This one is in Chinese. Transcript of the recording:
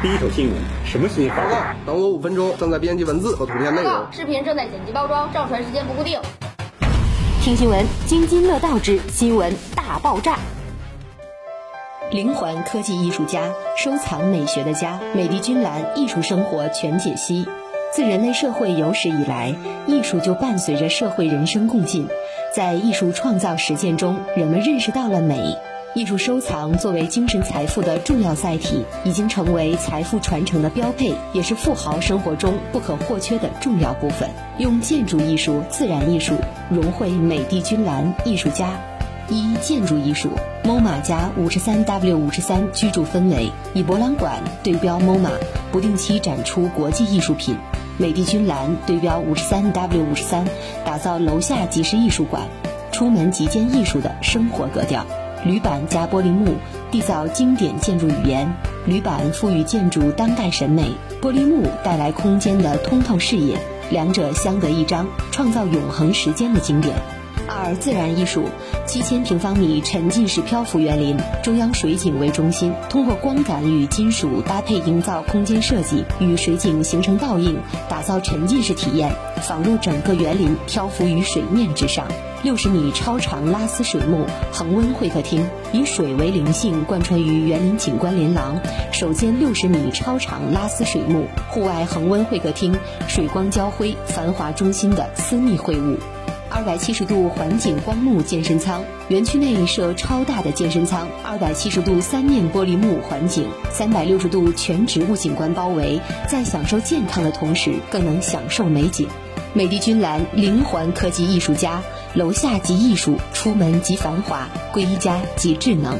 第一手新闻，什么新闻？报告，等我五分钟，正在编辑文字和图片内容。视频正在剪辑包装，上传时间不固定。听新闻，津津乐道之新闻大爆炸。灵环科技艺术家，收藏美学的家，美的君兰艺术生活全解析。自人类社会有史以来，艺术就伴随着社会人生共进。在艺术创造实践中，人们认识到了美。艺术收藏作为精神财富的重要载体，已经成为财富传承的标配，也是富豪生活中不可或缺的重要部分。用建筑艺术、自然艺术融汇美的君兰艺术家。一、建筑艺术，MoMA 加五十三 W 五十三居住氛围，以博览馆对标 MoMA，不定期展出国际艺术品。美的君兰对标五十三 W 五十三，打造楼下即是艺术馆，出门即见艺术的生活格调。铝板加玻璃幕，缔造经典建筑语言。铝板赋予建筑当代审美，玻璃幕带来空间的通透视野，两者相得益彰，创造永恒时间的经典。二、自然艺术，七千平方米沉浸式漂浮园林，中央水景为中心，通过光感与金属搭配，营造空间设计，与水景形成倒映，打造沉浸式体验，仿若整个园林漂浮于水面之上。六十米超长拉丝水幕恒温会客厅，以水为灵性贯穿于园林景观连廊，首间六十米超长拉丝水幕，户外恒温会客厅，水光交辉，繁华中心的私密会晤。二百七十度环景光幕健身舱，园区内设超大的健身舱，二百七十度三面玻璃幕环景，三百六十度全植物景观包围，在享受健康的同时，更能享受美景。美的君兰灵环科技艺术家，楼下即艺术，出门即繁华，归家即智能。